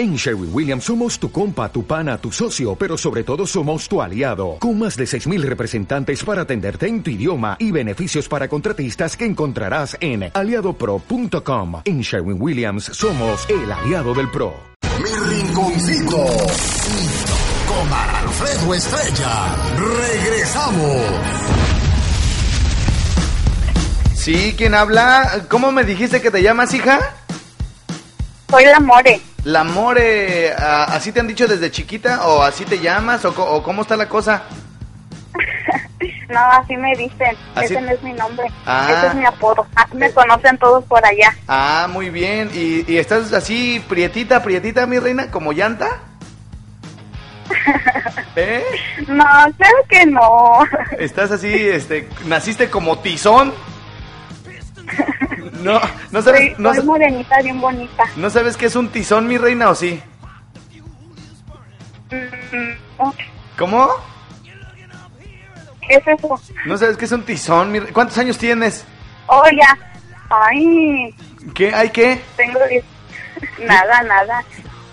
En Sherwin Williams somos tu compa, tu pana, tu socio, pero sobre todo somos tu aliado, con más de 6.000 representantes para atenderte en tu idioma y beneficios para contratistas que encontrarás en aliadopro.com. En Sherwin Williams somos el aliado del PRO. Mi rinconcito con Alfredo Estrella. Regresamos. Sí, ¿quién habla? ¿Cómo me dijiste que te llamas, hija? Soy la More. La More, ah, ¿así te han dicho desde chiquita o así te llamas o, cómo está la cosa? No, así me dicen. ¿Así? Ese no es mi nombre. Ah. Ese es mi apodo. Ah, me conocen todos por allá. Ah, muy bien. ¿Y, y estás así prietita, prietita, mi reina, como llanta? ¿Eh? No, claro que no. ¿Estás así, este, naciste como tizón? No, no sabes, Soy, no, soy morenita, bien bonita. ¿no sabes qué es un tizón, mi reina, o sí? Mm, ¿Cómo? ¿Qué es eso? ¿No sabes qué es un tizón, mi re- ¿Cuántos años tienes? Oh, ya. Ay, ¿Qué? ¿Hay qué? tengo diez- Nada, nada.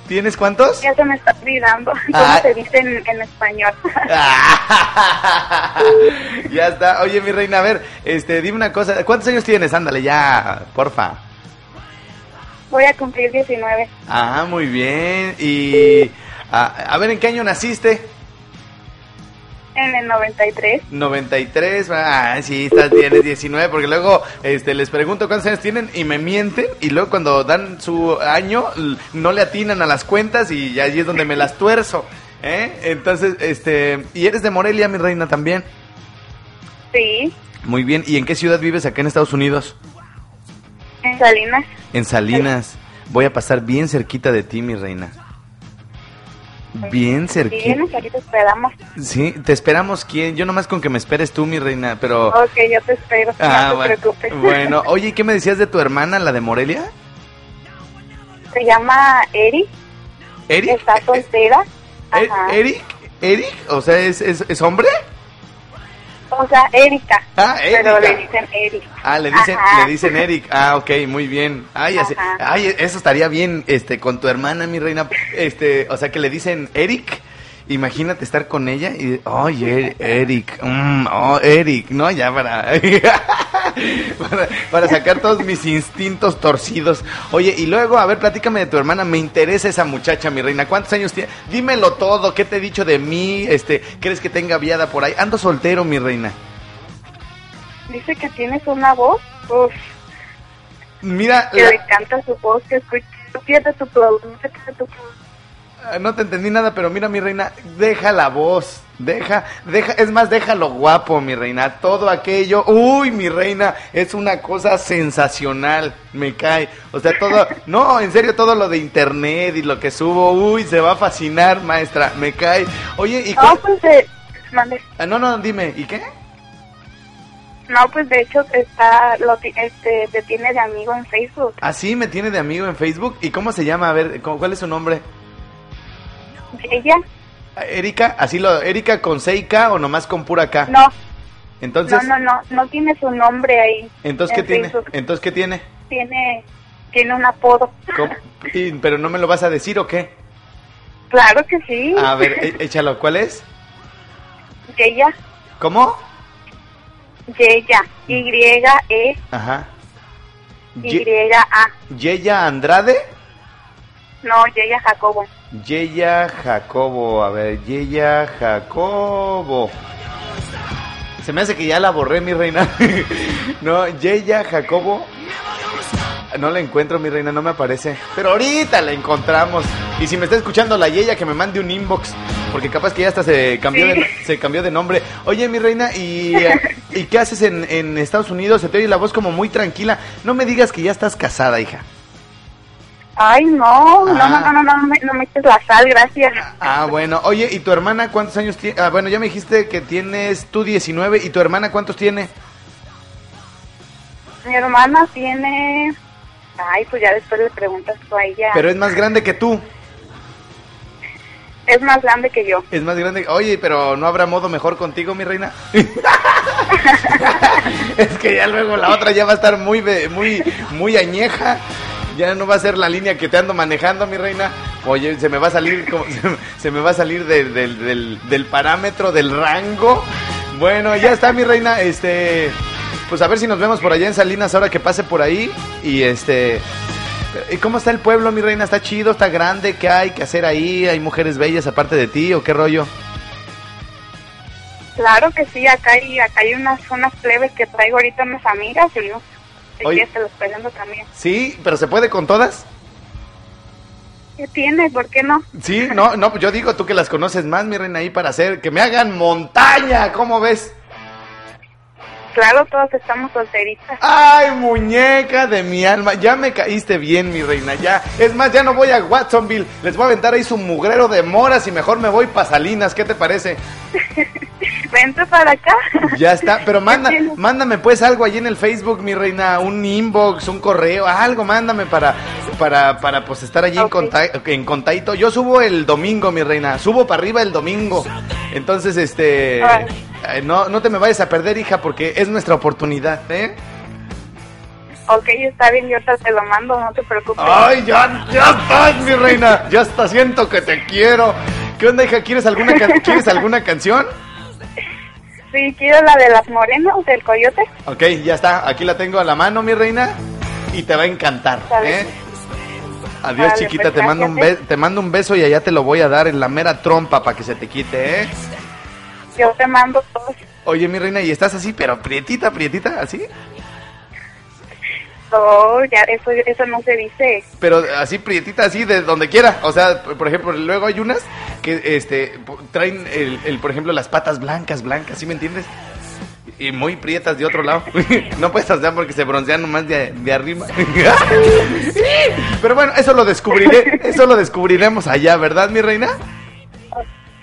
¿Tienes cuántos? Ya se me está olvidando. ¿Cómo Ah. se dice en, en español? ya está. Oye, mi reina, a ver, este, dime una cosa. ¿Cuántos años tienes? Ándale, ya, porfa. Voy a cumplir 19. Ah, muy bien. Y a, a ver, ¿en qué año naciste? En el 93. 93. Ah, sí, estás, tienes 19, porque luego este, les pregunto cuántos años tienen y me mienten y luego cuando dan su año no le atinan a las cuentas y ya allí es donde me las tuerzo. ¿eh? Entonces, este, ¿y eres de Morelia, mi reina, también? Sí, Muy bien. ¿Y en qué ciudad vives acá en Estados Unidos? en Salinas. En Salinas. Voy a pasar bien cerquita de ti, mi reina. Bien Si cerquita. vienes, aquí te esperamos. Sí, te esperamos quién. Yo nomás con que me esperes tú, mi reina, pero... Ok, yo te espero. Ah, no te bueno. preocupes. Bueno, oye, ¿y qué me decías de tu hermana, la de Morelia? Se llama Eri. ¿Eric? Está soltera. Ajá. ¿Eric? ¿Eric? O sea, ¿es, es, es hombre? O sea, Erika. Ah, Pero Erika. le dicen Eri. Ah, le dicen, Ajá. le dicen Eric. Ah, ok, muy bien. Ay, así- ay, eso estaría bien, este, con tu hermana, mi reina. Este, o sea, que le dicen Eric. Imagínate estar con ella y, oye, Eric, mm, oh, Eric, no, ya para, para, para sacar todos mis instintos torcidos. Oye, y luego, a ver, platícame de tu hermana, me interesa esa muchacha, mi reina, ¿cuántos años tiene? Dímelo todo, ¿qué te he dicho de mí? Este, ¿crees que tenga viada por ahí? Ando soltero, mi reina. Dice que tienes una voz. Uf, Mira, que la- le canta su voz, que escucha. Pierde tu producto, tu producto. Ah, No te entendí nada, pero mira, mi reina, deja la voz, deja, deja, es más, déjalo guapo, mi reina, todo aquello, uy, mi reina, es una cosa sensacional, me cae, o sea, todo, no, en serio, todo lo de internet y lo que subo, uy, se va a fascinar, maestra, me cae, oye, y No, pues de. Mande. Ah, no, no, dime, ¿y qué? No, pues de hecho está, lo, este, te tiene de amigo en Facebook. Ah, sí, me tiene de amigo en Facebook, ¿y cómo se llama? A ver, ¿cu- ¿cuál es su nombre? ¿Ella? Ah, Erika, así lo, Erika con 6K o nomás con pura K, No, entonces, no, no, no, no tiene su nombre ahí. entonces, ¿qué en tiene? Facebook. Entonces, ¿qué tiene? Tiene, tiene un apodo. Y- ¿Pero no me lo vas a decir o qué? Claro que sí. A ver, e- échalo, ¿cuál es? Yeya, ¿Cómo? Yeya, Y-E, Ajá. Ye- Y-A. Yeya Andrade. No, Yeya Jacobo. Yeya Jacobo. A ver, Yeya Jacobo. Se me hace que ya la borré, mi reina. no, Yeya Jacobo. No la encuentro, mi reina, no me aparece. Pero ahorita la encontramos. Y si me está escuchando la Yeya, que me mande un inbox. Porque capaz que ya hasta se cambió, de, se cambió de nombre. Oye, mi reina, ¿y, ¿y qué haces en, en Estados Unidos? Se te oye la voz como muy tranquila. No me digas que ya estás casada, hija. Ay, no, no, Ah. no, no, no, no, me, no me eches la sal, gracias. Ah, bueno. Oye, ¿y tu hermana cuántos años tiene? Ah, bueno, ya me dijiste que tienes tú 19. ¿Y tu hermana cuántos tiene? Mi hermana tiene... Ay, pues ya después le preguntas tú a ella. Pero es más grande que tú. Es más grande que yo. Es más grande. Oye, pero ¿no habrá modo mejor contigo, mi reina? es que ya luego la otra ya va a estar muy, muy, muy añeja. Ya no va a ser la línea que te ando manejando, mi reina. Oye, se me va a salir, como- se, me va a salir del, parámetro, del rango. Bueno, ya está mi reina, este, pues a ver si nos vemos por allá en Salinas ahora que pase por ahí. Y este, ¿y cómo está el pueblo, mi reina? ¿Está chido? ¿Está grande? ¿Qué hay que hacer ahí? ¿Hay mujeres bellas aparte de ti o qué rollo? Claro que sí, acá hay, acá hay unas, unas plebes que traigo ahorita unas amigas y si Oye. quieres te los presento también. Sí, pero ¿se puede con todas? ¿Qué tienes? ¿Por qué no? Sí, no, no, yo digo tú que las conoces más, mi reina, ahí para hacer, que me hagan montaña, ¿cómo ves? Claro, todos estamos solteritas. Ay, muñeca de mi alma, ya me caíste bien, mi reina, ya. Es más, ya no voy a Watsonville, les voy a aventar ahí su mugrero de moras y mejor me voy pa' Salinas, ¿qué te parece? Vente para acá. Ya está, pero manda, mándame pues algo allí en el Facebook, mi reina, un inbox, un correo, algo, mándame para, para, para pues estar allí en, Ok. conta- en contacto. Yo subo el domingo, mi reina, subo para arriba el domingo. Entonces, este, Vale. Eh, no, no te me vayas a perder, hija, porque es nuestra oportunidad, ¿eh? ok, está bien, yo te lo mando, no te preocupes. Ay, ya, ya estás, mi reina, ya está, siento que te quiero. ¿Qué onda, hija? ¿Quieres alguna, ¿quieres alguna canción? Sí, quiero la de las morenas del coyote. Ok, ya está. Aquí la tengo a la mano, mi reina. Y te va a encantar. ¿eh? Adiós, Vale, chiquita. pues, te, mando un te mando un beso y allá te lo voy a dar en la mera trompa para que se te quite, ¿eh? Yo te mando todos. Oye, mi reina, ¿y estás así, pero prietita, prietita, así? No, ya, eso, eso no se dice. Pero así, prietita, así, de donde quiera. O sea, por ejemplo, luego hay unas que este, traen, el, el, por ejemplo, las patas blancas, blancas, ¿sí me entiendes? Y muy prietas de otro lado. no puedes hacer porque se broncean nomás de, de arriba. Pero bueno, eso lo descubriré. Eso lo descubriremos allá, ¿verdad, mi reina?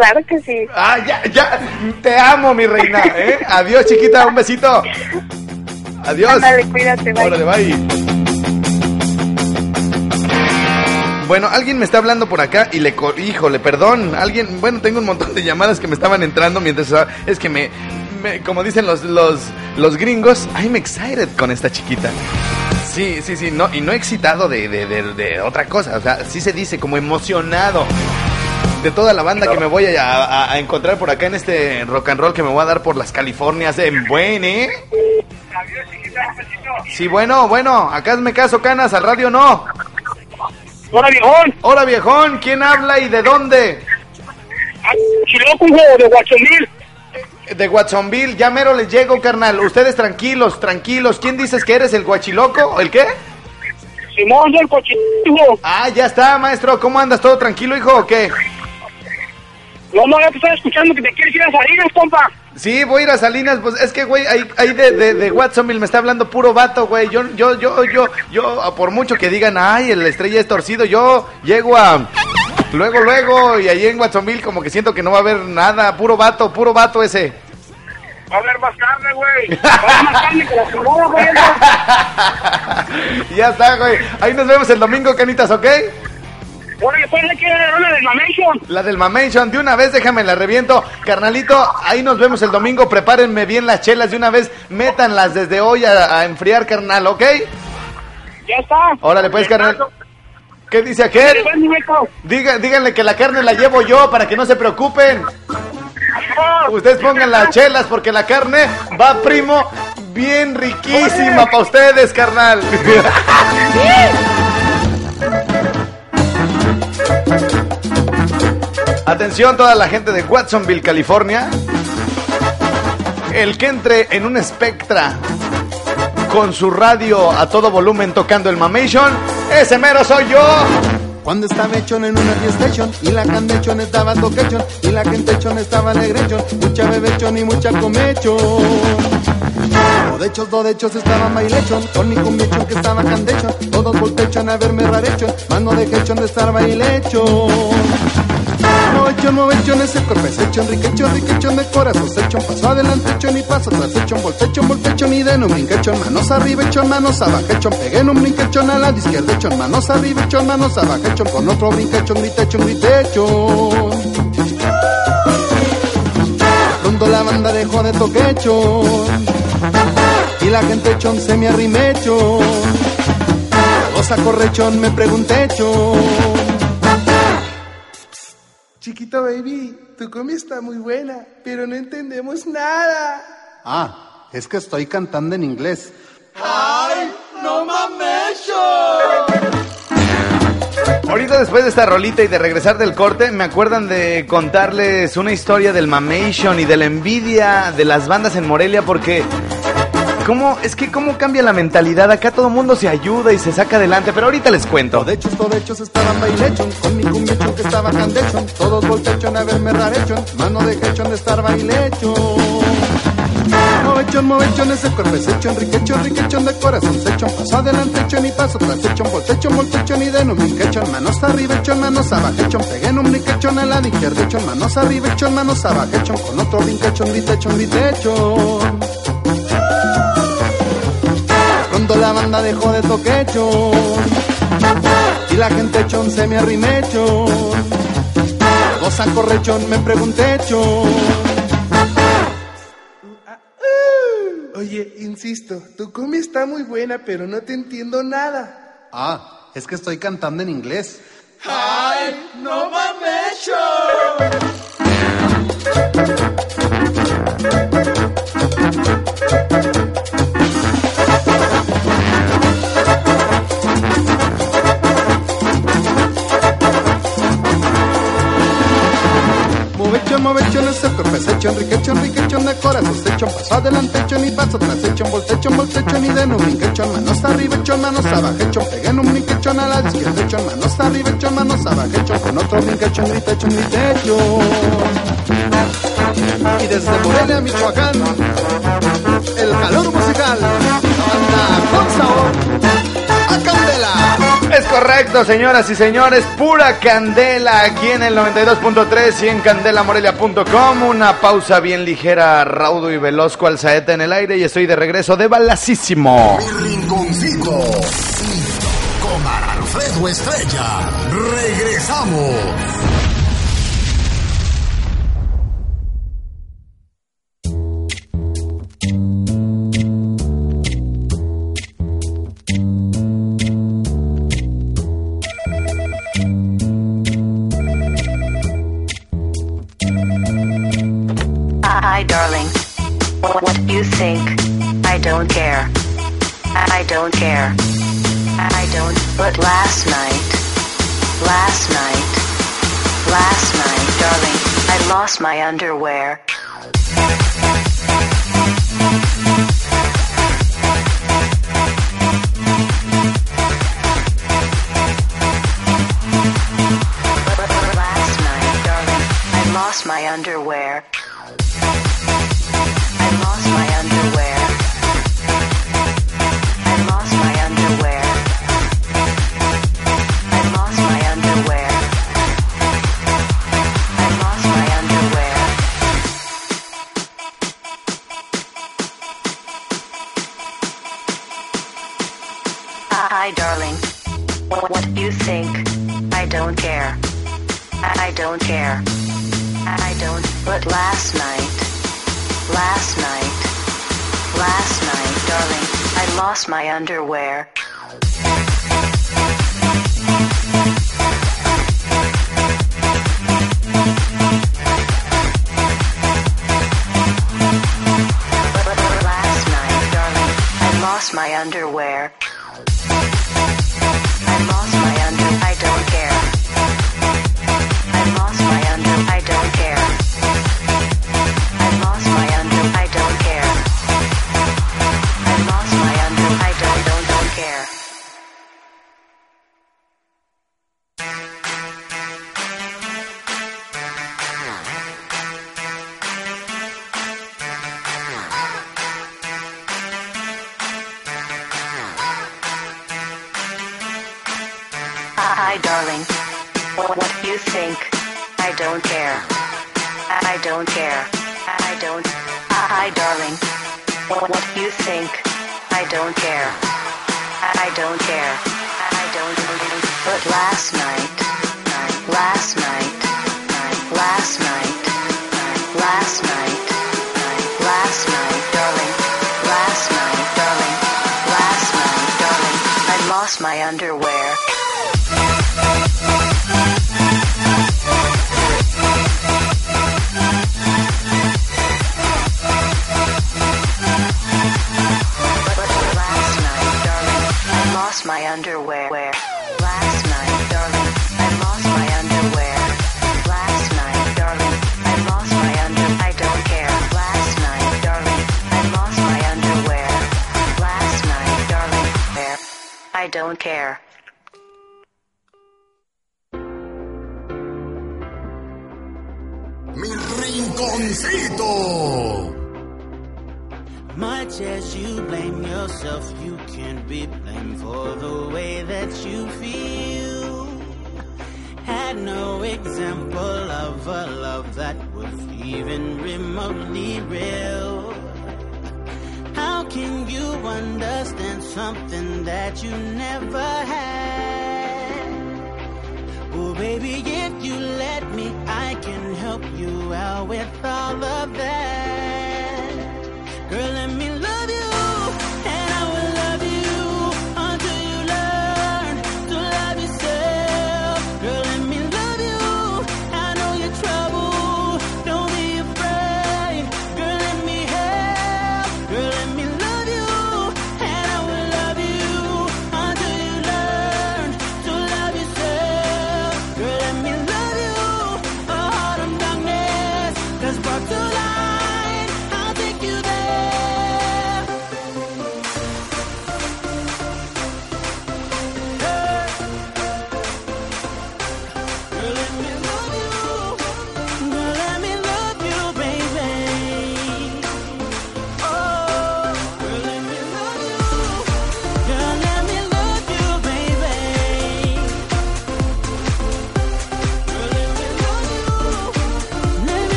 Claro que sí. Ah, ya, ya. Te amo, mi reina. ¿eh? Adiós, chiquita. Un besito. Adiós. Ándale, cuídate, bye. Órale, bye. Bueno, alguien me está hablando por acá y le... co- Híjole, perdón. Alguien... Bueno, tengo un montón de llamadas que me estaban entrando mientras... ah, Es que me... me- como dicen los, los, los gringos, I'm excited con esta chiquita. Sí, sí, sí. No, y no excitado de, de, de, de otra cosa. O sea, sí se dice como emocionado de toda la banda que me voy a, a- a encontrar por acá en este rock and roll que me voy a dar por las Californias en buen, ¿eh? Sí, bueno, bueno, acá me caso canas, al radio no. Hola, viejón. Hola viejón, ¿quién habla y de dónde? Chiloco, hijo de Guachomil. De Watsonville, ya mero les llego, carnal. Ustedes tranquilos, tranquilos. ¿Quién dices que eres el guachiloco? ¿O ¿El qué? Simón del hijo. Ah, ya está, maestro. ¿Cómo andas? ¿Todo tranquilo, hijo, o qué? No, no, ya te estoy escuchando que te quieres ir a Salinas, compa. Sí, voy a ir a Salinas, pues es que, güey, ahí, ahí de, de, de Watsonville me está hablando puro vato, güey. Yo, yo, yo, yo, yo, por mucho que digan, ay, el estrella es torcido, yo llego a... Luego, luego, y ahí en Watsonville como que siento que no va a haber nada, puro vato, puro vato ese. Va a haber más carne, güey. Va a haber más carne que la güey. ya está, güey. Ahí nos vemos el domingo, canitas, ¿ok? Pues hay que dar una del Mamation. La del Mamation, de una vez déjame la reviento. Carnalito, ahí nos vemos el domingo. Prepárenme bien las chelas de una vez. Métanlas desde hoy a, a enfriar, carnal, ¿ok? Ya está. Órale, pues, carnal. ¿Qué dice aquel? Pues. Diga, díganle que la carne la llevo yo para que no se preocupen. Ustedes pongan las chelas porque la carne va, primo, bien riquísima para ustedes, carnal. Atención toda la gente de Watsonville, California. El que entre en un Spectra con su radio a todo volumen tocando el Mamation, ese mero soy yo. Cuando estaba hechón en una fiestechón y la candechón estaba toquechón y la quentechón estaba alegrechón, mucha bebechón y mucha comechón. Dodechos, dodechos estaban bailechón, con mi cumbiechón que estaba candechón, todos voltechón a verme rarechón, mano de quechón de estar bailechón. Novechón, novechón, ese corpesechón, riquechón, riquechón de corazón, sechón, paso adelante, chón y paso atrás, echón, voltechón, voltechón y de un brinquechón, manos arriba, echón, manos abajo, echón, pegué en un brinquechón a la izquierda, echón, manos arriba, echón, manos abajo, echón, con otro brinquechón, gritechón, gritechón. De pronto la banda dejó de toquechón y la gente echón se me arrimechón. Todos a correchón me pregunté chón. Chiquito baby, tu comida está muy buena, pero no entendemos nada. Ah, es que estoy cantando en inglés. ¡Ay, no mames! Ahorita después de esta rolita y de regresar del corte, me acuerdan de contarles una historia del mamation y de la envidia de las bandas en Morelia porque ¿Cómo, es que cómo cambia la mentalidad, acá todo mundo se ayuda y se saca adelante, pero ahorita les cuento. De hecho, de hechos estaban bailechon, con mi cumbiachón que estaba candechon, todos voltechon a verme rarechon, mano de quechon de estar bailechon. Movechon, movechon, ese cuerpo es hecho, riquechon, riquechon de corazón, sechon, paso adelante, echon y paso tras echon, voltechon, voltechon y de no quechon, manos arriba, echon, manos abajo, echon, pegué en un brinquechon a la izquierda, echon, manos arriba, echon, manos abajo, echon, con otro brinquechon, gritechon, gritechon. La banda dejó de toquechon, y la gente echon se me arrimechon, gozan correchon, me pregunté chon. Oye, insisto, tu comida está muy buena, pero no te entiendo nada. Ah, es que estoy cantando en inglés. ¡Ay, no mames! Movechón, movechón, ese cuerpo es hecho, riquechón, riquechón de corazón, sechón, paso adelante, echón y paso atrás, echón, voltechón, voltechón y de no brinquechón, manos arriba, echón, manos abajo, echón, pegué en un brinquechón a la izquierda, echón, manos arriba, echón, manos abajo, echón, con otro brinquechón, gritechón, gritechón. Y desde Morelia, Michoacán, el calor musical, anda con sabor. Es correcto, señoras y señores, pura candela aquí en el 92.3 y en candelamorelia.com. Una pausa bien ligera, raudo y veloz cual saeta en el aire y estoy de regreso de balacísimo. Mi rinconcito. Con Alfredo Estrella. Regresamos. You think? I don't care. I don't care. I don't. But last night, last night, last night, darling, I lost my underwear. My underwear. But, but last night, darling, I lost my underwear. Had no example of a love that was even remotely real. How can you understand something that you never had? Oh, baby, if you let me, I can help you out with all of that.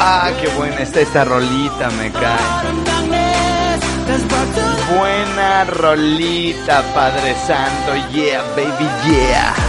Ah, qué buena está esta rolita, me cae. Buena rolita, Padre Santo. Yeah, baby, yeah.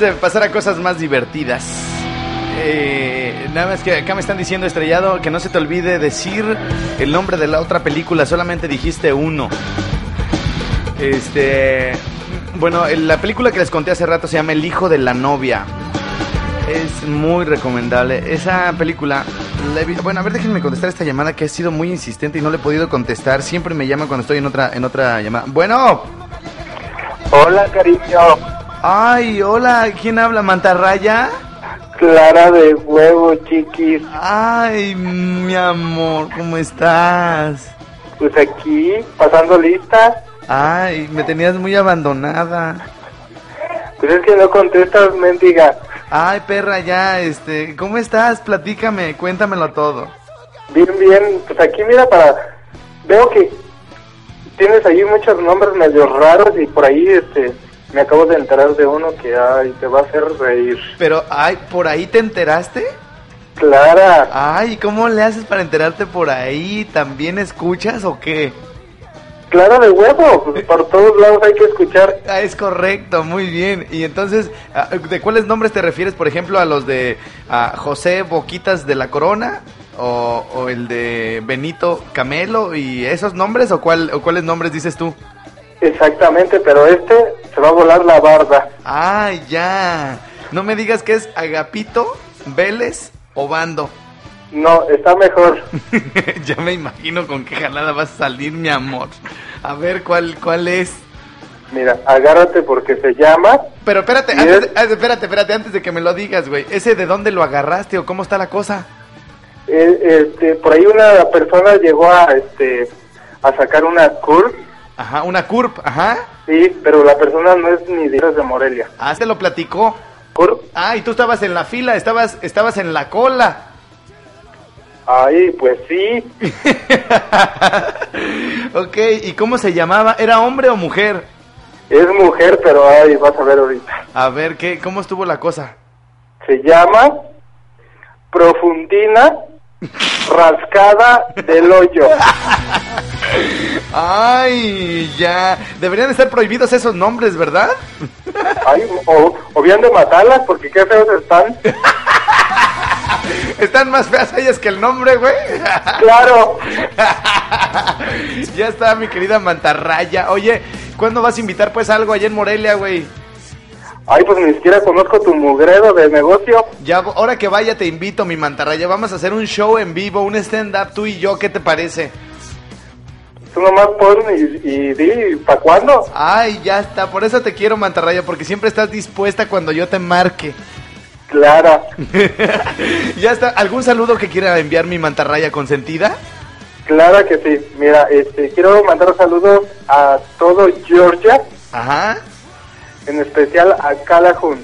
De pasar a cosas más divertidas, eh, nada más que acá me están diciendo estrellado que no se te olvide decir el nombre de la otra película, solamente dijiste uno. Este, bueno, la película que les conté hace rato se llama El hijo de la novia. Es muy recomendable. Esa película, bueno, a ver, déjenme contestar esta llamada que ha sido muy insistente y no le he podido contestar. Siempre me llama cuando estoy en otra, en otra llamada. Bueno. Hola, cariño. Ay, hola, ¿quién habla? ¿Mantarraya? Clara de huevo, chiquis. Ay, mi amor, ¿cómo estás? Pues aquí, pasando lista. Ay, me tenías muy abandonada. Pues es que no contestas, mendiga. Ay, perra, ya, este, ¿cómo estás? Platícame, cuéntamelo todo. Bien, bien. Pues aquí, mira, para. Veo que tienes ahí muchos nombres medio raros y por ahí, este. Me acabo de enterar de uno que ay, te va a hacer reír. Pero, ay, ¿por ahí te enteraste? Clara. Ay, ¿cómo le haces para enterarte por ahí? ¿También escuchas o qué? Clara de huevo. Por todos lados hay que escuchar. Ah, es correcto, muy bien. Y entonces, ah, ¿de cuáles nombres te refieres? Por ejemplo, a los de ah, José Boquitas de la Corona o, o el de Benito Camelo y esos nombres o cuál o cuáles nombres dices tú? Exactamente, pero este se va a volar la barda. Ah, ya. No me digas que es Agapito, Vélez o Bando. No, está mejor. ya me imagino con qué jalada vas a salir, mi amor. A ver, ¿cuál, cuál es? Mira, agárrate porque se llama. Pero espérate, antes es- espérate, espérate, antes de que me lo digas, güey. ¿Ese de dónde lo agarraste o cómo está la cosa? eh, este, por ahí una persona llegó a, este, a sacar una curve. Ajá, una curp, ajá. Sí, pero la persona no es ni de, de Morelia. Ah, se lo platicó. Curve. Ah, y tú estabas en la fila, estabas, estabas en la cola. Ahí, pues sí. ok, ¿y cómo se llamaba? ¿Era hombre o mujer? Es mujer, pero ahí vas a ver ahorita. A ver, ¿qué, ¿cómo estuvo la cosa? Se llama Profundina Rascada del Hoyo. Ay, ya. Deberían estar prohibidos esos nombres, ¿verdad? Ay, o, o bien de matarlas, porque qué feos están. Están más feas ellas que el nombre, güey. Claro. ya está, mi querida mantarraya. Oye, ¿cuándo vas a invitar pues algo allá en Morelia, güey? Ay, pues ni siquiera conozco tu mugredo de negocio. Ya, ahora que vaya te invito, mi mantarraya. Vamos a hacer un show en vivo, un stand-up tú y yo. ¿Qué te parece? Tú nomás pon y, y di, ¿para cuándo? Ay, ya está. Por eso te quiero, mantarraya, porque siempre estás dispuesta cuando yo te marque. Clara. ya está. ¿Algún saludo que quiera enviar mi mantarraya consentida? Clara que sí. Mira, este, quiero mandar saludos a todo Georgia, Ajá. en especial a Calhoun.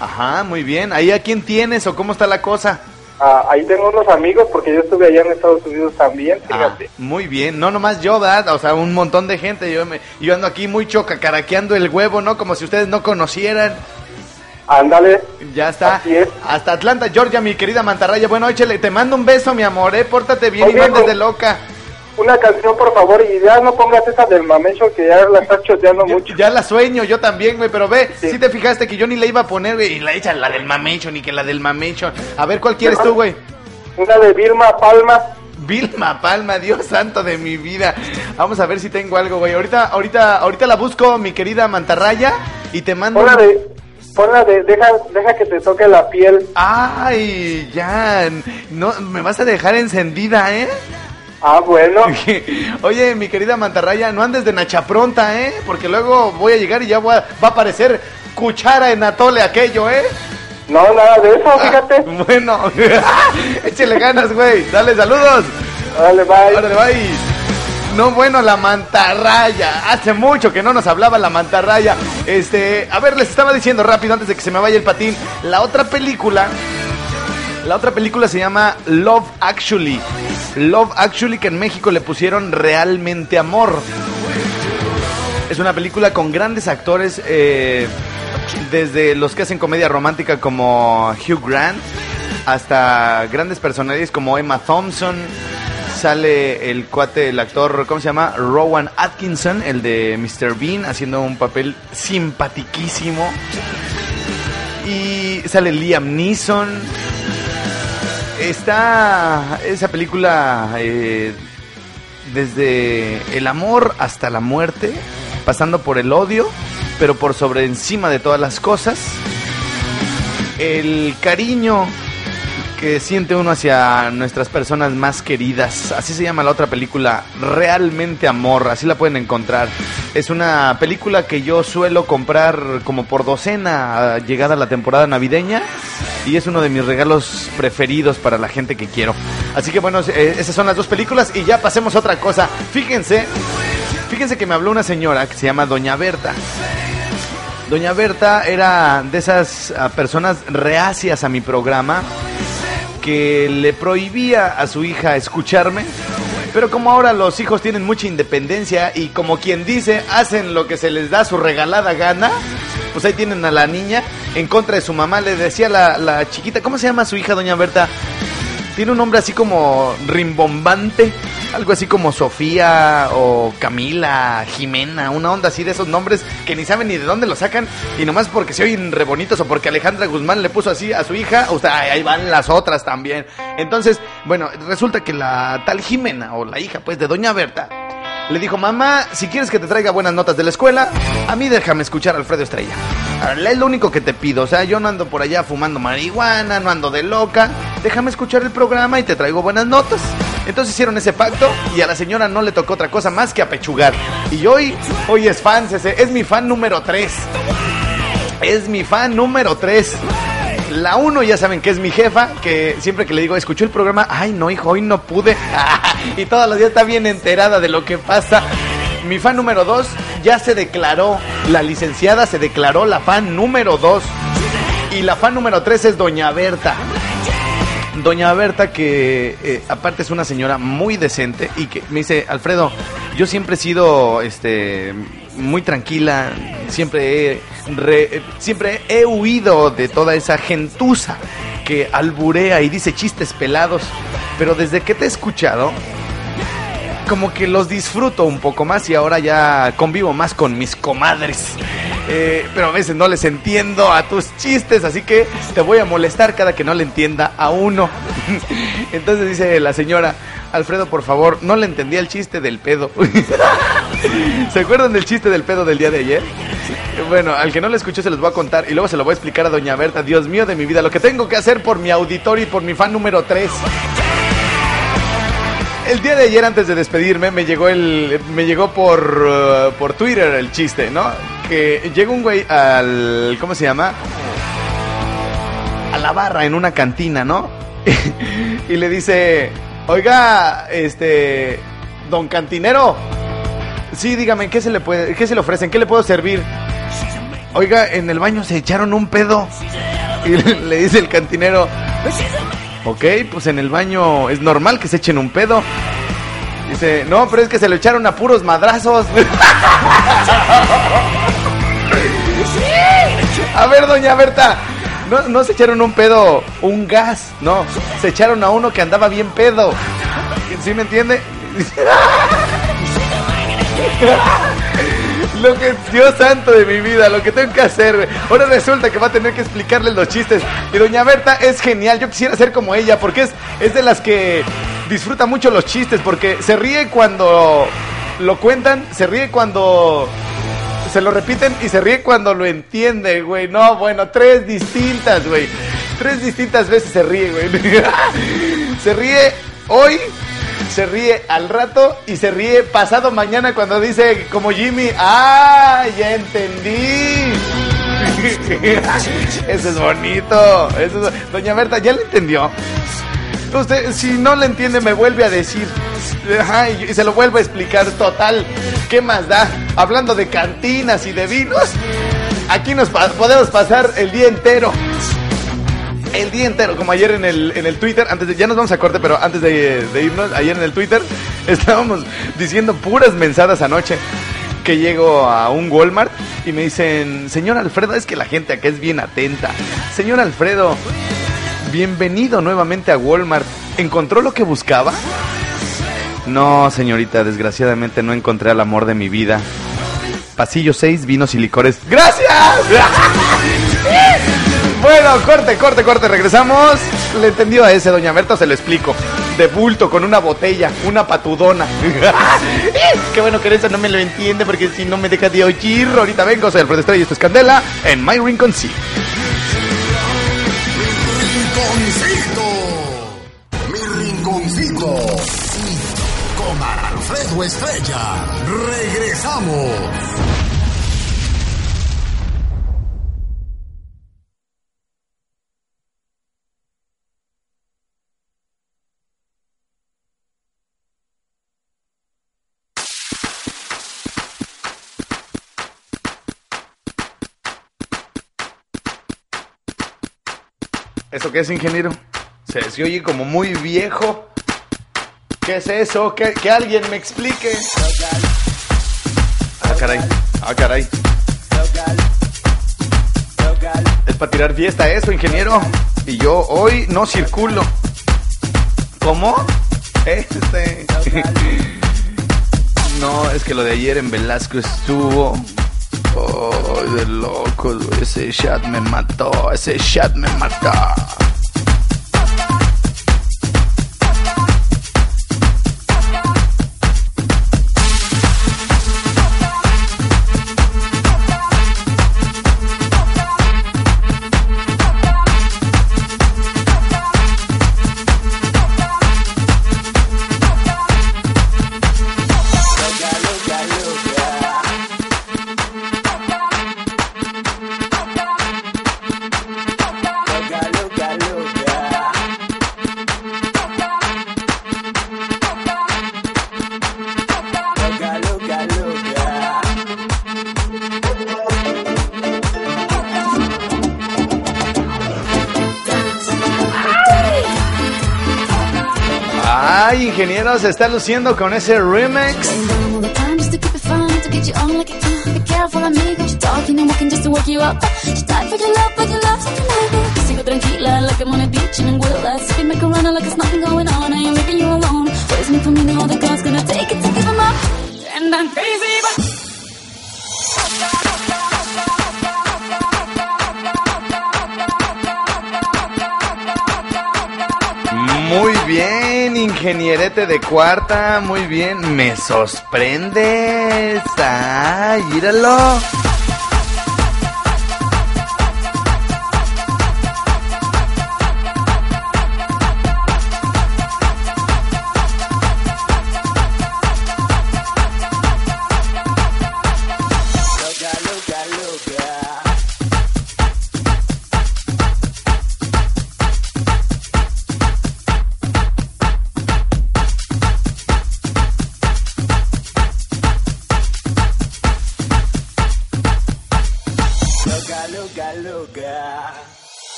Ajá, muy bien. ¿Ahí a quién tienes o cómo está la cosa? Ah, ahí tengo unos amigos porque yo estuve allá en Estados Unidos también, fíjate. Ah, muy bien, no nomás yo, ¿verdad? O sea, un montón de gente. Yo, me, yo ando aquí muy chocacaraqueando el huevo, ¿no? Como si ustedes no conocieran. Ándale. Ya está. Así es. Hasta Atlanta, Georgia, mi querida mantarraya. Bueno, échale, te mando un beso, mi amor, ¿eh? Pórtate bien y no andes de loca. Una canción, por favor, y ya no pongas esa del mamecho que ya la estás choteando mucho. Ya la sueño, yo también, güey, pero ve, Sí. si te fijaste que yo ni la iba a poner, güey, y la echan la del mamecho, ni que la del mamecho. A ver, ¿cuál quieres tú, güey? Una de Vilma Palma. Vilma Palma, Dios santo de mi vida. Vamos a ver si tengo algo, güey. Ahorita, ahorita, ahorita la busco, mi querida mantarraya, y te mando. Un- de, ponla de, deja, deja que te toque la piel. Ay, ya, no, me vas a dejar encendida, ¿eh? Ah, bueno. Oye, mi querida mantarraya, no andes de nacha pronta, ¿eh? Porque luego voy a llegar y ya voy a- va a aparecer cuchara en atole aquello, ¿eh? No, nada de eso, fíjate. Bueno, échele ganas, güey. Dale, saludos. Dale, bye. Órale, bye. No, bueno, la mantarraya. Hace mucho que no nos hablaba la mantarraya. Este, a ver, les estaba diciendo rápido antes de que se me vaya el patín. La otra película. La otra película se llama Love Actually. Love Actually que en México le pusieron realmente amor. Es una película con grandes actores, eh, desde los que hacen comedia romántica como Hugh Grant, hasta grandes personalidades como Emma Thompson. Sale el cuate, el actor, ¿cómo se llama? Rowan Atkinson, el de Mr. Bean, haciendo un papel simpatiquísimo. Y sale Liam Neeson. Está esa película eh, desde el amor hasta la muerte, pasando por el odio, pero por sobre encima de todas las cosas, el cariño que siente uno hacia nuestras personas más queridas. Así se llama la otra película, Realmente Amor, así la pueden encontrar. Es una película que yo suelo comprar como por docena, llegada la temporada navideña, y es uno de mis regalos preferidos para la gente que quiero. Así que bueno, eh, esas son las dos películas y ya pasemos a otra cosa. Fíjense, fíjense que me habló una señora que se llama Doña Berta. Doña Berta era de esas ah, personas reacias a mi programa que le prohibía a su hija escucharme. Pero como ahora los hijos tienen mucha independencia y como quien dice, hacen lo que se les da su regalada gana, pues ahí tienen a la niña en contra de su mamá. Le decía la, la chiquita, ¿cómo se llama su hija, doña Berta? Tiene un nombre así como rimbombante. Algo así como Sofía o Camila, Jimena, una onda así de esos nombres que ni saben ni de dónde los sacan y nomás porque se oyen re bonitos o porque Alejandra Guzmán le puso así a su hija, o sea, ahí van las otras también. Entonces, bueno, resulta que la tal Jimena o la hija pues de Doña Berta le dijo, mamá, si quieres que te traiga buenas notas de la escuela, a mí déjame escuchar a Alfredo Estrella. Es lo único que te pido, o sea, yo no ando por allá fumando marihuana, no ando de loca, déjame escuchar el programa y te traigo buenas notas. Entonces hicieron ese pacto y a la señora no le tocó otra cosa más que apechugar. Y hoy, hoy es fan, es, mi fan número 3. Es mi fan número 3. La uno ya saben que es mi jefa, que siempre que le digo, escuchó el programa, ay no hijo, hoy no pude. y todos los días está bien enterada de lo que pasa. Mi fan número 2 ya se declaró, la licenciada se declaró la fan número 2. Y la fan número 3 es Doña Berta. Doña Berta, que eh, aparte es una señora muy decente y que me dice, Alfredo, yo siempre he sido este, muy tranquila, siempre he, re- siempre he huido de toda esa gentuza que alburea y dice chistes pelados, pero desde que te he escuchado, como que los disfruto un poco más y ahora ya convivo más con mis comadres. Eh, pero a veces no les entiendo a tus chistes, así que te voy a molestar cada que no le entienda a uno. Entonces dice la señora, Alfredo, por favor, no le entendía el chiste del pedo. ¿Se acuerdan del chiste del pedo del día de ayer? Bueno, al que no lo escuchó se los voy a contar y luego se lo voy a explicar a Doña Berta. Dios mío de mi vida, lo que tengo que hacer por mi auditorio y por mi fan número 3. El día de ayer antes de despedirme me llegó el me llegó por uh, por Twitter el chiste, ¿no? Que llega un güey al ¿cómo se llama? A la barra en una cantina, ¿no? y le dice, "Oiga, este don cantinero, sí, dígame, ¿qué se le puede qué se le ofrecen? ¿Qué le puedo servir?" Oiga, en el baño se echaron un pedo. Y le dice el cantinero, Ok, pues en el baño es normal que se echen un pedo. Dice, no, pero es que se lo echaron a puros madrazos. a ver, doña Berta, no, no se echaron un pedo, un gas, no, se echaron a uno que andaba bien pedo. ¿Sí me entiende? Lo que, Dios santo de mi vida, lo que tengo que hacer. Ahora resulta que va a tener que explicarle los chistes. Y doña Berta es genial. Yo quisiera ser como ella porque es, es de las que disfruta mucho los chistes. Porque se ríe cuando lo cuentan, se ríe cuando se lo repiten y se ríe cuando lo entiende, güey. No, bueno, tres distintas, güey. Tres distintas veces se ríe, güey. se ríe hoy, se ríe al rato y se ríe pasado mañana cuando dice como Jimmy, ah, ya entendí. Eso es bonito. Eso es- Doña Berta, ¿ya le entendió? Usted, si no le entiende, me vuelve a decir. Y, se lo vuelvo a explicar. Total, ¿qué más da? Hablando de cantinas y de vinos, aquí nos podemos pasar el día entero. El día entero, como ayer en el, en el Twitter, antes de, ya nos vamos a corte, pero antes de, irnos, ayer en el Twitter estábamos diciendo puras mensadas anoche que llego a un Walmart y me dicen, señor Alfredo, es que la gente acá es bien atenta. Señor Alfredo, bienvenido nuevamente a Walmart. ¿Encontró lo que buscaba? No, señorita, desgraciadamente no encontré al amor de mi vida. Pasillo 6, vinos y licores. ¡Gracias! Bueno, corte, corte, corte, regresamos. Le entendió a ese, doña Berta, se lo explico. De bulto, con una botella, una patudona. Qué bueno que eso no me lo entiende, porque si no me deja de oír. Ahorita vengo, soy Alfredo Estrella y esto es Candela en My Rincon Sea. Rinconcito. Mi rinconcito. Con Alfredo Estrella. Regresamos. Qué es, ingeniero? Se, se oye como muy viejo. ¿Qué es eso? Que, que alguien me explique. Ah, caray. Ah, caray. Es para tirar fiesta eso, ingeniero. Y yo hoy no circulo. ¿Cómo? Este. No, es que lo de ayer en Velasco estuvo. Oh, de locos. Ese chat me mató. Ese chat me mató. Se está luciendo con ese remix. Ingenierete de cuarta, muy bien. Me sorprendes. Ay, míralo.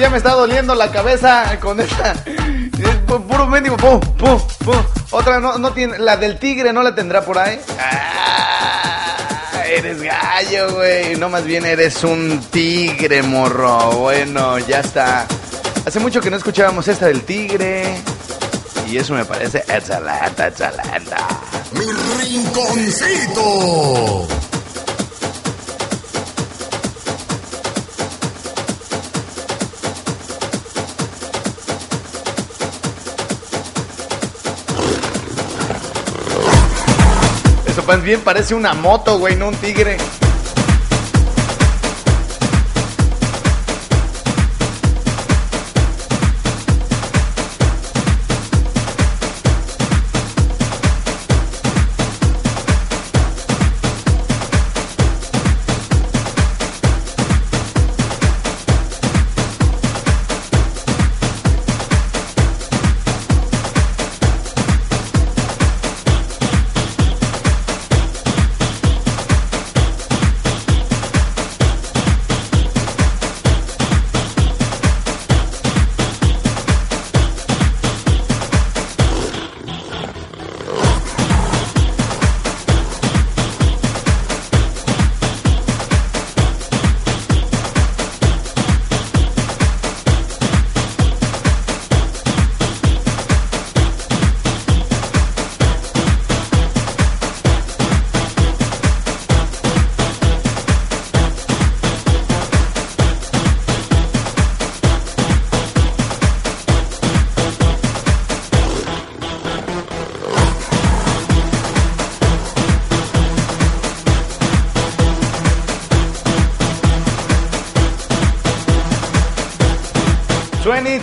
Ya me está doliendo la cabeza con esta. Es pu- puro mendigo. Pum, pum, pum. Otra no, no tiene. La del tigre no la tendrá por ahí. Ah, eres gallo, güey. No, más bien eres un tigre, morro. Bueno, ya está. Hace mucho que no escuchábamos esta del tigre. Y eso me parece excelente, excelente. Mi rinconcito. Más bien parece una moto, güey, no un tigre.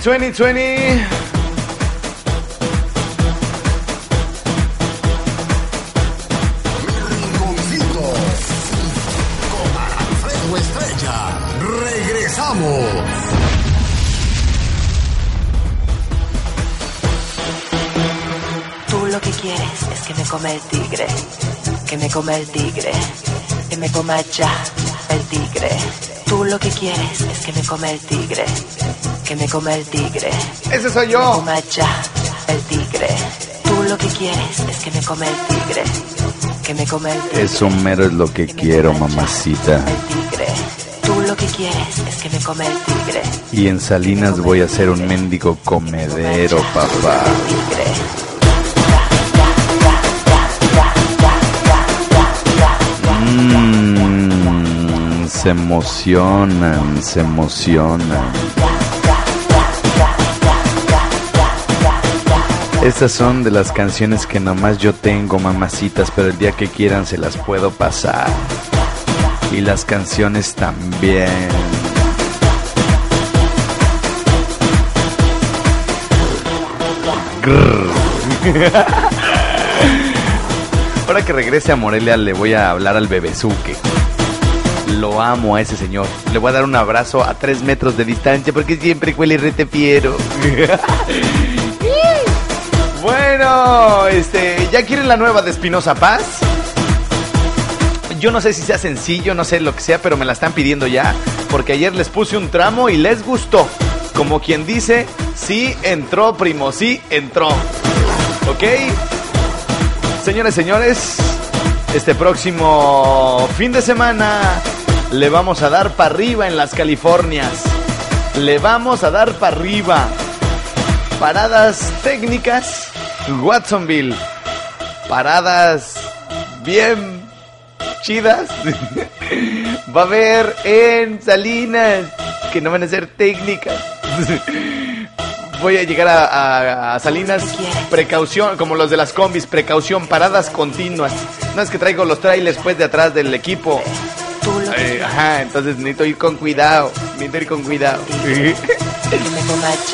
20, 20, 20. Rinconcito con Alfredo Estrella. Regresamos. Tú lo que quieres es que me coma el tigre, que me coma el tigre, que me coma ya el tigre. Tú lo que quieres es que me coma el tigre, que me coma el tigre. Ese soy Que me yo. coma ya el tigre. Tú lo que quieres es que me coma el tigre, que me coma el tigre. Eso mero es lo que quiero, mamacita. tigre. Tú lo que quieres es que me coma el tigre. Y en Salinas voy a ser un mendigo comedero, papá. Mmm, se emocionan, se emocionan. Estas son de las canciones que nomás yo tengo, mamacitas, pero el día que quieran se las puedo pasar. Y las canciones también. Ahora que regrese a Morelia le voy a hablar al bebezuque. Lo amo a ese señor. Le voy a dar un abrazo a tres metros de distancia porque siempre huele retepiero. Bueno, este, ¿ya quieren la nueva de Espinosa Paz? Yo no sé si sea sencillo, no sé lo que sea, pero me la están pidiendo ya. Porque ayer les puse un tramo y les gustó. Como quien dice, sí entró, primo, sí entró. ¿Ok? Señores, señores, este próximo fin de semana le vamos a dar para arriba en las Californias. Le vamos a dar para arriba. Paradas técnicas, Watsonville. Paradas bien chidas. Va a haber en Salinas, que no van a ser técnicas. Voy a llegar a, a- a Salinas, precaución, como los de las combis, precaución, paradas continuas. No es que traigo los trailers pues de atrás del equipo. Eh, ajá, entonces necesito ir con cuidado, necesito ir con cuidado.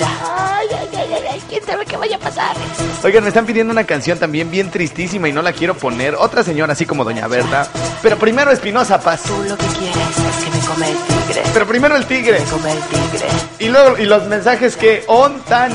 Ay, ay, ay, quién sabe qué vaya a pasar. Oigan, me están pidiendo una canción también bien tristísima y no la quiero poner. Otra señora así como Doña Berta. Pero primero Espinosa Paz. Tú lo que quieres es que me coma el tigre. Pero primero el tigre. Me coma el tigre. Y luego, y los mensajes que on tan.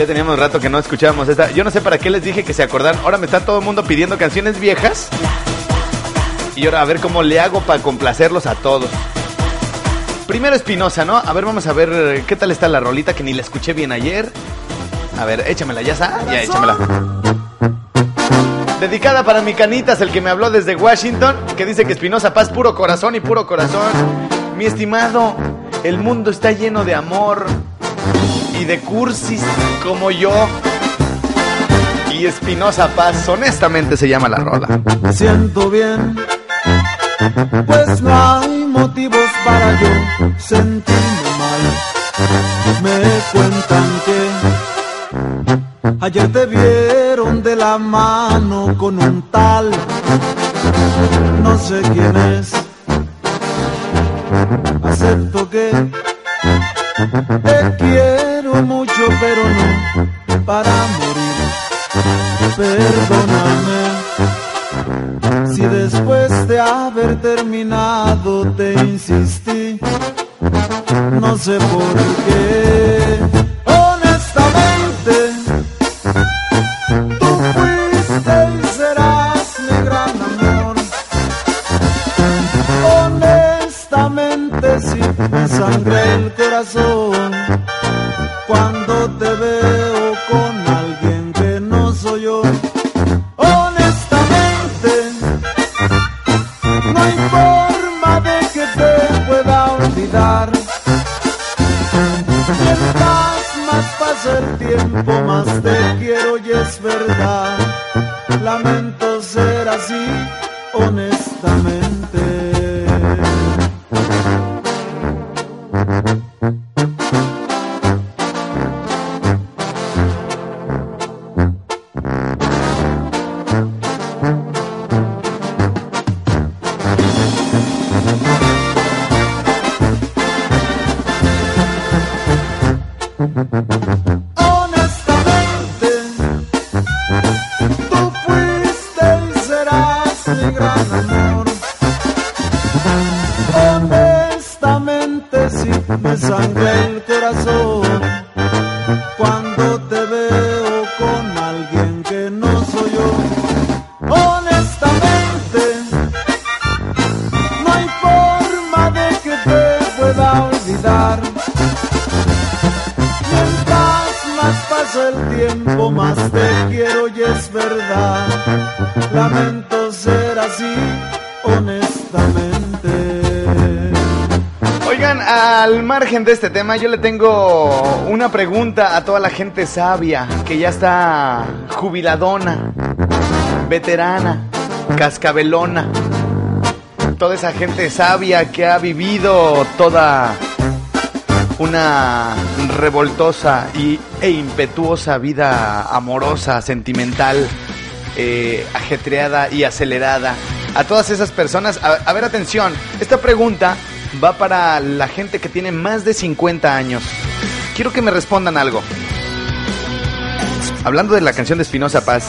Ya teníamos rato que no escuchábamos esta. Yo no sé para qué les dije que se acordaran. Ahora me está todo el mundo pidiendo canciones viejas. Y ahora a ver cómo le hago para complacerlos a todos. Primero Espinosa, ¿no? A ver, vamos a ver eh, qué tal está la rolita que ni la escuché bien ayer. A ver, échamela, ya está. Ya, échamela. Dedicada para mi canitas, el que me habló desde Washington, que dice que Espinosa Paz, puro corazón y puro corazón. Mi estimado, el mundo está lleno de amor y de cursis como yo. Y Espinosa Paz, honestamente se llama la rola. Siento bien, pues no hay motivos para yo sentirme mal. Me cuentan que ayer te vieron de la mano con un tal, no sé quién es. Acepto que te quiero mucho, pero no para morir. Perdóname si después de haber terminado te insistí. No sé por qué. Sangra el corazón tiempo más te quiero y es verdad. Lamento ser así, honestamente. margen de este tema, yo le tengo una pregunta a toda la gente sabia que ya está jubiladona, veterana, cascabelona. Toda esa gente sabia que ha vivido toda una revoltosa y, e impetuosa vida amorosa, sentimental, eh, ajetreada y acelerada. A todas esas personas, a, a ver atención, esta pregunta va para la gente que tiene más de 50 años. Quiero que me respondan algo. Hablando de la canción de Espinosa Paz,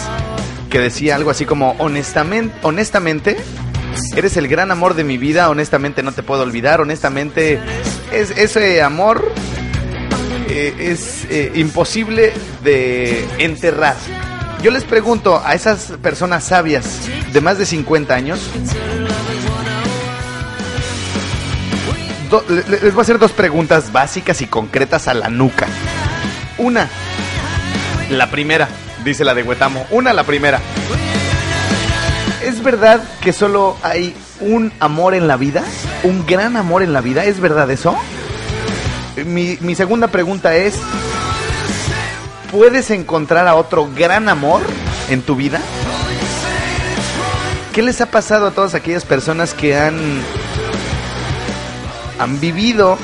que decía algo así como, honestamente, honestamente, eres el gran amor de mi vida, honestamente no te puedo olvidar, honestamente, es, ese amor eh, es eh, imposible de enterrar. Yo les pregunto a esas personas sabias de más de 50 años, les voy a hacer dos preguntas básicas y concretas a la nuca. Una, la primera, dice la de Huetamo. Una, la primera. ¿Es verdad que solo hay un amor en la vida? ¿Un gran amor en la vida? ¿Es verdad eso? Mi segunda pregunta es, ¿puedes encontrar a otro gran amor en tu vida? ¿Qué les ha pasado a todas aquellas personas que han han vivido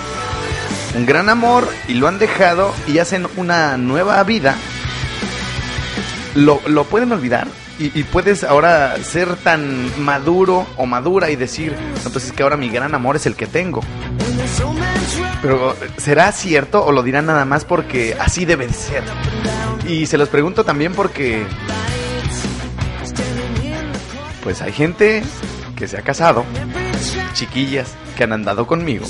un gran amor y lo han dejado y hacen una nueva vida? ¿Lo, lo pueden olvidar? Y, puedes ahora ser tan maduro o madura y decir, entonces que ahora mi gran amor es el que tengo. Pero ¿será cierto o lo dirán nada más porque así debe ser? Y se los pregunto también porque pues hay gente que se ha casado, chiquillas que han andado conmigo,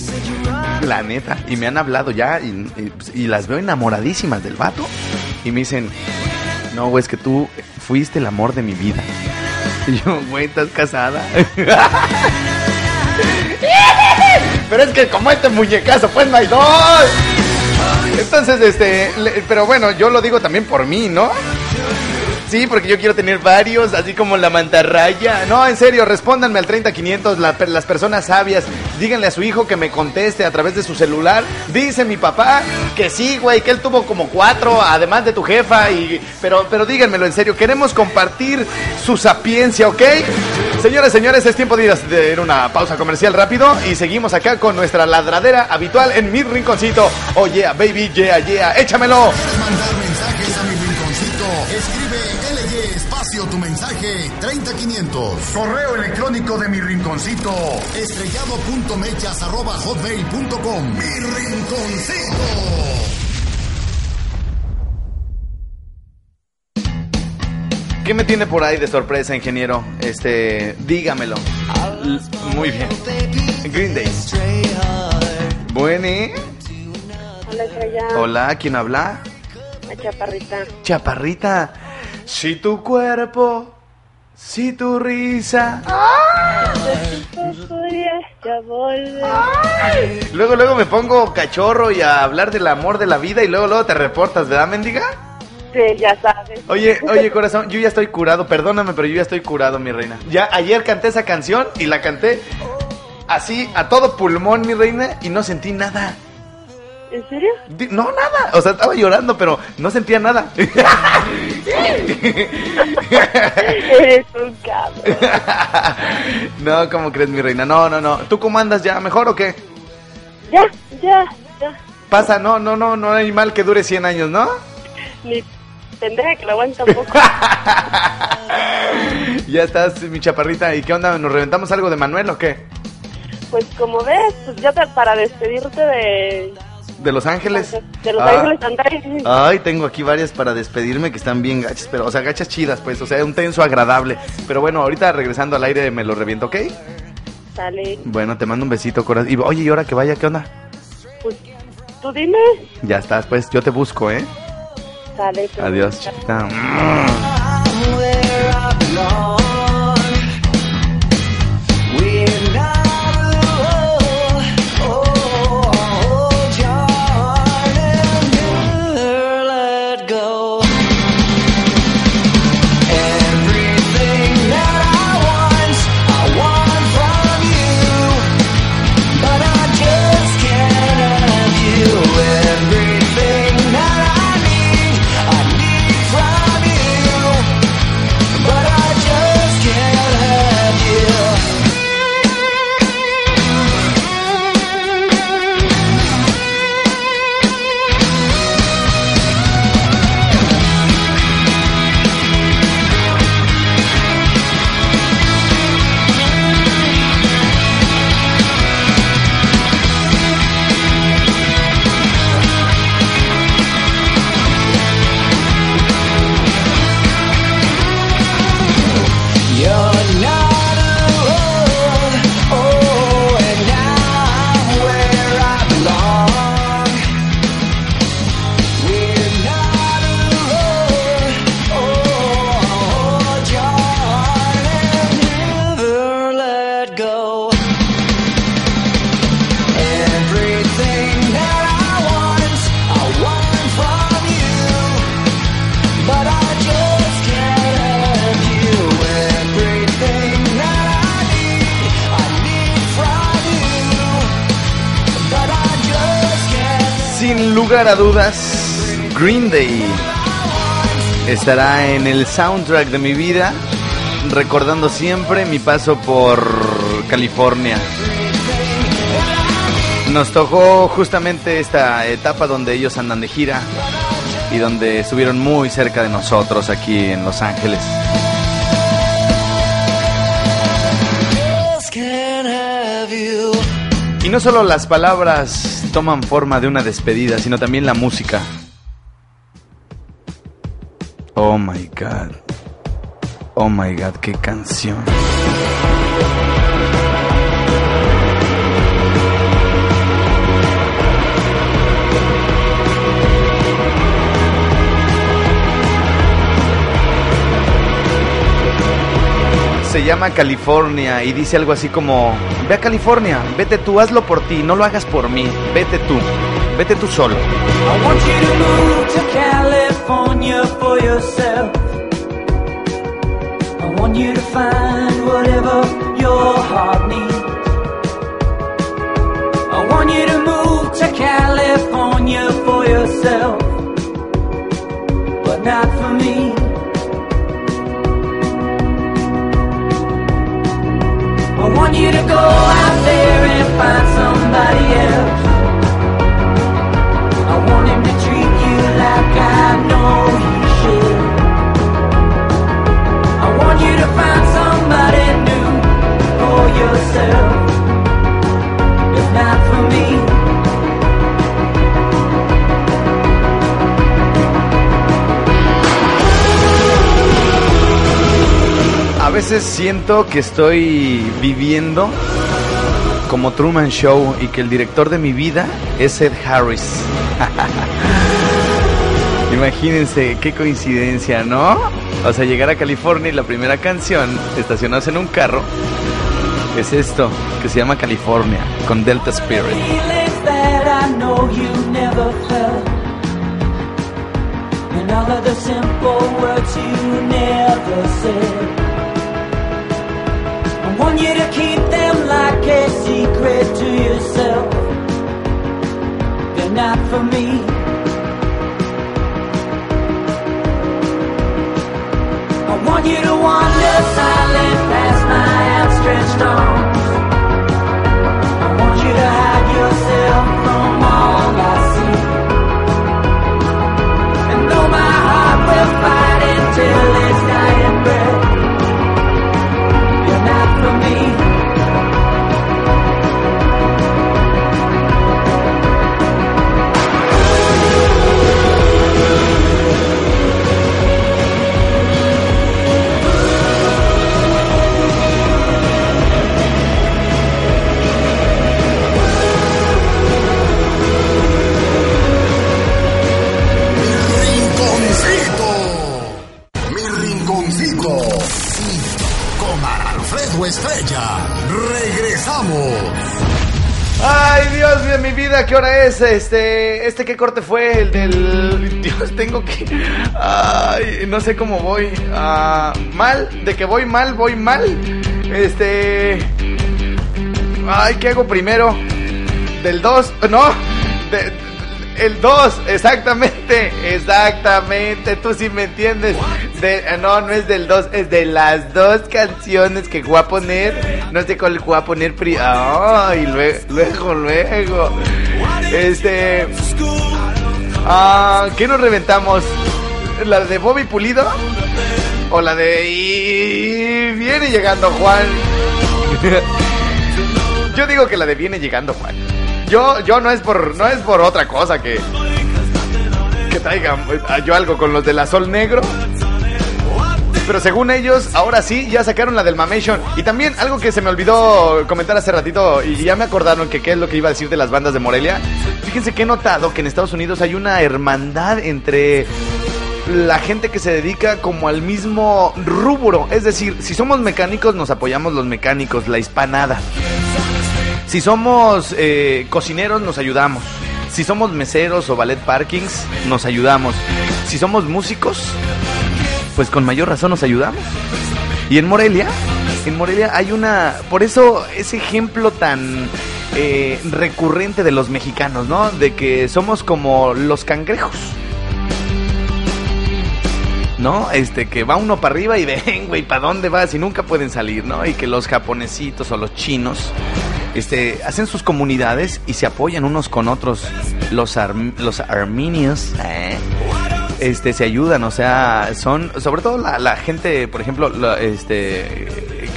la neta, y me han hablado ya y, las veo enamoradísimas del vato y me dicen, no, güey, es que tú fuiste el amor de mi vida. Y yo, güey, ¿estás casada? Pero es que como este muñecazo, pues no hay dos. Entonces, este, pero bueno, yo lo digo también por mí, ¿no? Sí, porque yo quiero tener varios, así como la mantarraya. No, en serio, respóndanme al 30500, la- las personas sabias. Díganle a su hijo que me conteste a través de su celular. Dice mi papá que sí, güey, que él tuvo como cuatro, además de tu jefa. Y, pero, pero díganmelo en serio, queremos compartir su sapiencia, ¿ok? Señores, señores, es tiempo de ir a a una pausa comercial rápido y seguimos acá con nuestra ladradera habitual en mi rinconcito. Oh yeah, baby, yeah, yeah, échamelo. mandar mensajes a mi rinconcito? Escribe Tu mensaje 30500. Correo electrónico de mi rinconcito estrellado.mechas arroba hotmail.com. Mi rinconcito. ¿Qué me tiene por ahí de sorpresa, ingeniero? Este, dígamelo. L- Muy bien. Green Day. Bueno, Hola, Estrella. hola, ¿quién habla? La chaparrita. Chaparrita. Si tu cuerpo, si tu risa. Luego, luego me pongo cachorro y a hablar del amor de la vida y luego, luego te reportas, ¿verdad, mendiga? Sí, ya sabes. Oye, oye, corazón, yo ya estoy curado, perdóname, pero yo ya estoy curado, mi reina. Ya ayer canté esa canción y la canté así, a todo pulmón, mi reina, y no sentí nada. ¿En serio? No, nada. O sea, estaba llorando, pero no sentía nada. Eres un cabrón. no, ¿cómo crees, mi reina? No, no, no. ¿Tú cómo andas ya? ¿Mejor o qué? Ya, ya, ya. Pasa, no, no, no, no hay mal que dure 100 años, ¿no? Ni pendeja que lo aguanta un poco. Ya estás, mi chaparrita. ¿Y qué onda? ¿Nos reventamos algo de Manuel o qué? Pues como ves, pues ya te- para despedirte de, ¿De Los Ángeles? de Los Ah. Ángeles Antares. Ay, tengo aquí varias para despedirme que están bien gachas, pero, o sea, gachas chidas, pues, o sea, un tenso agradable. Pero bueno, ahorita regresando al aire me lo reviento, ¿ok? Sale, Bueno, te mando un besito, corazón. Y oye, ¿y ahora que vaya, qué onda? pues tú dime. Ya estás, pues, yo te busco, ¿eh? Sale. pues. Adiós, chiquita. Dudas, Green Day estará en el soundtrack de mi vida, recordando siempre mi paso por California. Nos tocó justamente esta etapa donde ellos andan de gira y donde estuvieron muy cerca de nosotros aquí en Los Ángeles. Y no solo las palabras toman forma de una despedida, sino también la música. Oh my god. Oh my god, qué canción. Se llama California y dice algo así como, ve a California, vete tú, hazlo por ti, no lo hagas por mí, vete tú, vete tú solo. I want you to move to California for yourself. But not for me. Want you to go out there and find somebody else. I want him to treat you like I know he should. I want you to find veces siento que estoy viviendo como Truman Show y que el director de mi vida es Ed Harris. Imagínense qué coincidencia, ¿no? O sea, llegar a California y la primera canción, estacionarse en un carro, es esto, que se llama California, con Delta Spirit. I want you to keep them like a secret to yourself. They're not for me. I want you to wander silent past my outstretched arms. Este, este qué corte fue el del Dios, tengo que no sé cómo voy. Ah, mal, de que voy mal, voy mal. Este Ay, ¿qué hago primero? Del 2, no, de- el 2, exactamente, exactamente, tú sí me entiendes. De, no, no es del 2, es de las dos canciones que voy a poner. No sé cuál voy a poner pri luego, luego, luego. Este. Ah, ¿qué nos reventamos? ¿La de Bobby Pulido? ¿O la de. Y viene llegando Juan? Yo digo que la de viene llegando Juan. Yo, yo no es por, no es por otra cosa que, que traigan eh, yo algo con los de la Sol Negro. Pero según ellos, ahora sí, ya sacaron la del Mamation. Y también algo que se me olvidó comentar hace ratito, y ya me acordaron que qué es lo que iba a decir de las bandas de Morelia. Fíjense que he notado que en Estados Unidos hay una hermandad entre la gente que se dedica como al mismo rubro. Es decir, si somos mecánicos, nos apoyamos los mecánicos, la hispanada. Si somos eh, cocineros, nos ayudamos. Si somos meseros o ballet parkings, nos ayudamos. Si somos músicos, pues con mayor razón nos ayudamos. Y en Morelia, en Morelia hay una, por eso ese ejemplo tan eh, recurrente de los mexicanos, ¿no? De que somos como los cangrejos. ¿No? Este, que va uno para arriba y ven, güey, ¿para dónde vas? Y nunca pueden salir, ¿no? Y que los japonesitos o los chinos, este, hacen sus comunidades y se apoyan unos con otros. Los, arm- los armenios, ¿eh? Este se ayudan, o sea, son sobre todo la, la gente, por ejemplo, la- este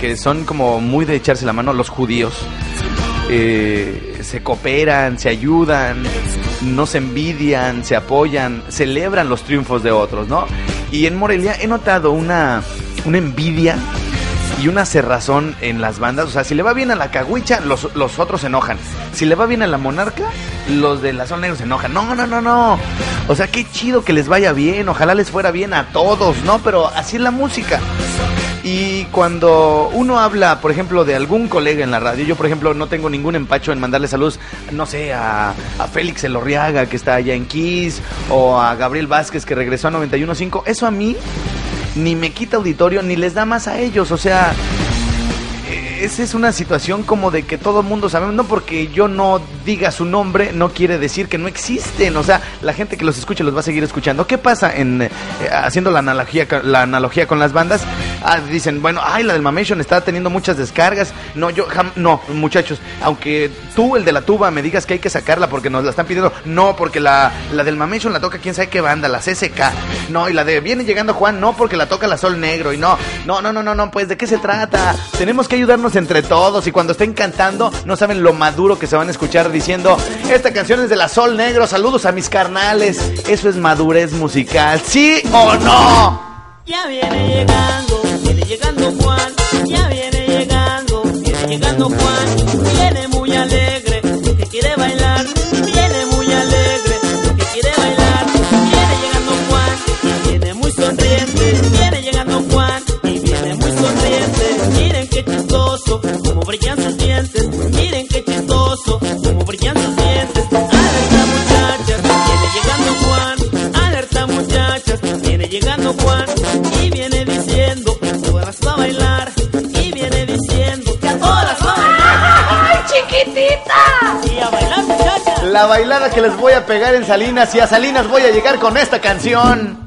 que son como muy de echarse la mano, los judíos eh, se cooperan, se ayudan, no se envidian, se apoyan, celebran los triunfos de otros, ¿no? Y en Morelia he notado una una envidia y una cerrazón en las bandas. O sea, si le va bien a la caguicha, los, los otros se enojan. Si le va bien a la monarca, los de la zona negro se enojan. No, no, no, no. O sea, qué chido que les vaya bien. Ojalá les fuera bien a todos, ¿no? Pero así es la música. Y cuando uno habla, por ejemplo, de algún colega en la radio, yo por ejemplo no tengo ningún empacho en mandarle saludos, no sé, a, a Félix Elorriaga que está allá en Kiss, o a Gabriel Vázquez que regresó a 91.5, eso a mí ni me quita auditorio ni les da más a ellos, o sea, eh, esa es una situación como de que todo el mundo sabemos, no porque yo no diga su nombre, no quiere decir que no existen, o sea, la gente que los escuche los va a seguir escuchando. ¿Qué pasa en eh, haciendo la analogía la analogía con las bandas? Ah, dicen, bueno, ay, la del Mamation está teniendo muchas descargas. No, yo no, muchachos, aunque tú el de la tuba me digas que hay que sacarla porque nos la están pidiendo, no, porque la la del Mamation la toca quién sabe qué banda, la CSK. No, y la de viene llegando Juan, no, porque la toca la Sol Negro y no. No, no, no, no, no, pues de qué se trata? Tenemos que ayudarnos entre todos y cuando estén cantando no saben lo maduro que se van a escuchar diciendo, esta canción es de la Sol Negro, saludos a mis carnales. Eso es madurez musical, ¿sí o no? Ya viene llegando, llegando Juan, ya viene llegando, viene llegando Juan, viene muy alegre, que quiere bailar, viene muy alegre, que quiere bailar, viene llegando Juan, viene muy sonriente, viene llegando Juan, y viene muy sonriente, miren qué chistoso, como brillan La bailada que les voy a pegar en Salinas y a Salinas voy a llegar con esta canción.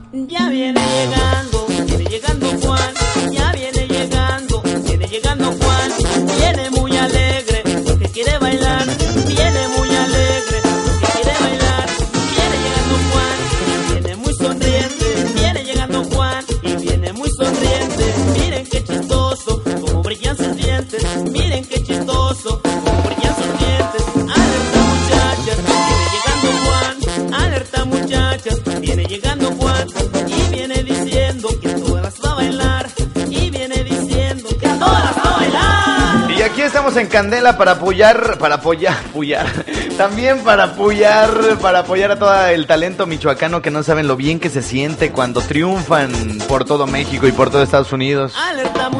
Estamos en Candela para apoyar, para apoyar, apoyar, también para apoyar, para apoyar a todo el talento michoacano que no saben lo bien que se siente cuando triunfan por todo México y por todo Estados Unidos. Alerta.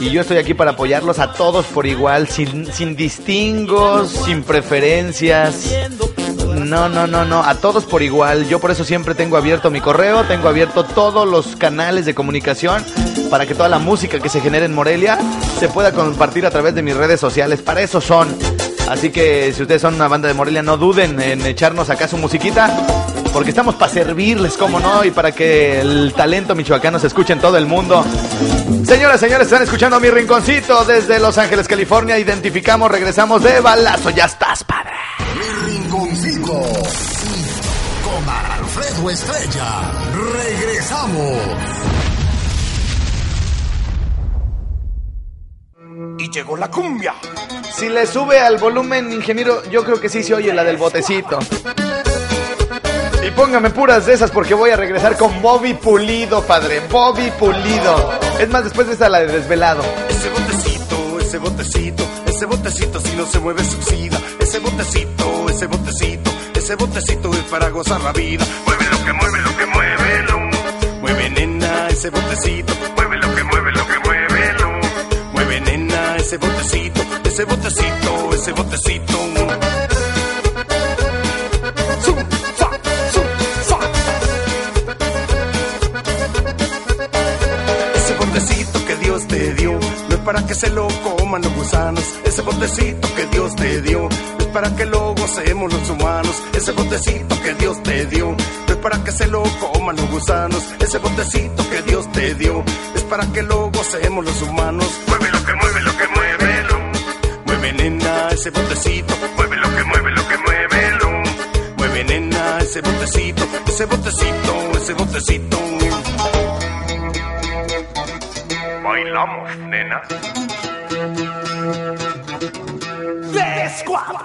Y yo estoy aquí para apoyarlos a todos por igual, sin, sin distingos, sin preferencias. No, no, no, no, a todos por igual. Yo por eso siempre tengo abierto mi correo, tengo abierto todos los canales de comunicación para que toda la música que se genere en Morelia se pueda compartir a través de mis redes sociales. Para eso son. Así que si ustedes son una banda de Morelia, no duden en echarnos acá su musiquita. Porque estamos para servirles, como no, y para que el talento michoacano se escuche en todo el mundo. Señoras, señores, están escuchando mi rinconcito desde Los Ángeles, California. Identificamos, regresamos de balazo. Ya estás, padre. Mi rinconcito. Con Alfredo Estrella. Regresamos. Y llegó la cumbia. Si le sube al volumen, ingeniero, yo creo que sí se oye la del botecito. Y póngame puras de esas porque voy a regresar con Bobby Pulido, padre. Bobby Pulido. Es más, después de esta la de desvelado. Ese botecito, ese botecito, ese botecito si no se mueve se oxida. Ese botecito, ese botecito, ese botecito es para gozar la vida. Mueve lo que mueve, lo que mueve. Mueve nena, ese botecito. Mueve lo que mueve, lo que mueve, ese botecito, ese botecito, ese botecito. Fa, fa. Ese botecito que Dios te dio no es para que se lo coman los gusanos. Ese botecito que Dios te dio es para que lo gocemos los humanos. Ese botecito que Dios te dio no es para que se lo coman los gusanos. Ese botecito que Dios te dio es para que lo gocemos los humanos. Nena ese botecito. Mueve lo que mueve, lo que mueve, lo. Mueve nena ese botecito, ese botecito, ese botecito. Bailamos, nena. Squad.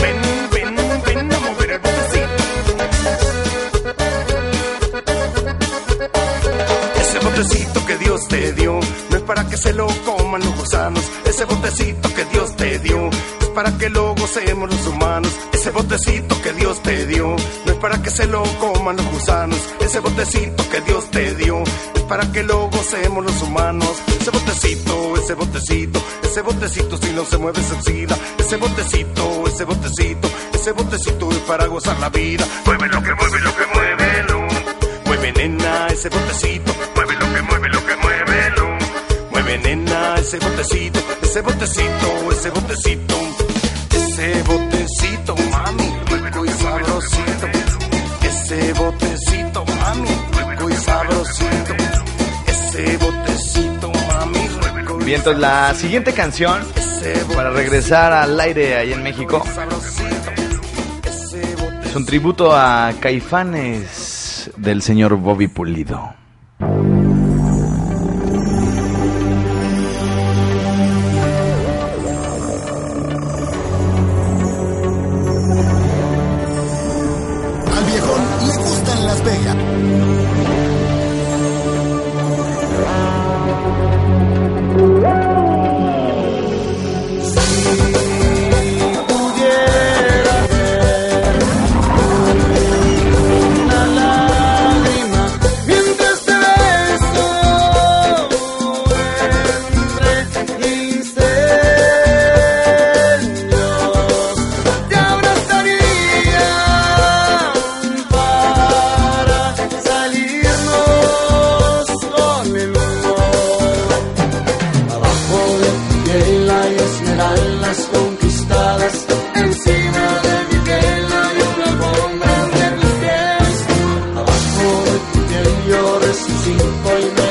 Ven, ven, ven a mover el botecito. Ese botecito que Dios te dio para que se lo coman los gusanos. Ese botecito que Dios te dio es para que lo gocemos los humanos. Ese botecito que Dios te dio no es para que se lo coman los gusanos. Ese botecito que Dios te dio es para que lo gocemos los humanos. Ese botecito, ese botecito, ese botecito si no se mueve se oxida. Ese botecito, ese botecito, ese botecito es para gozar la vida. Mueve lo que mueve, lo que mueve, lo. Mueve nena ese botecito, mueve lo que mueve, lo. Nena ese botecito, ese botecito, ese botecito. Ese botecito, mami, rico y sabrosito. Ese botecito, mami, rico y sabrosito. Ese botecito, mami, rico y Bien, entonces la siguiente canción para regresar al aire ahí en México es un tributo a Caifanes del señor Bobby Pulido. tiempo y me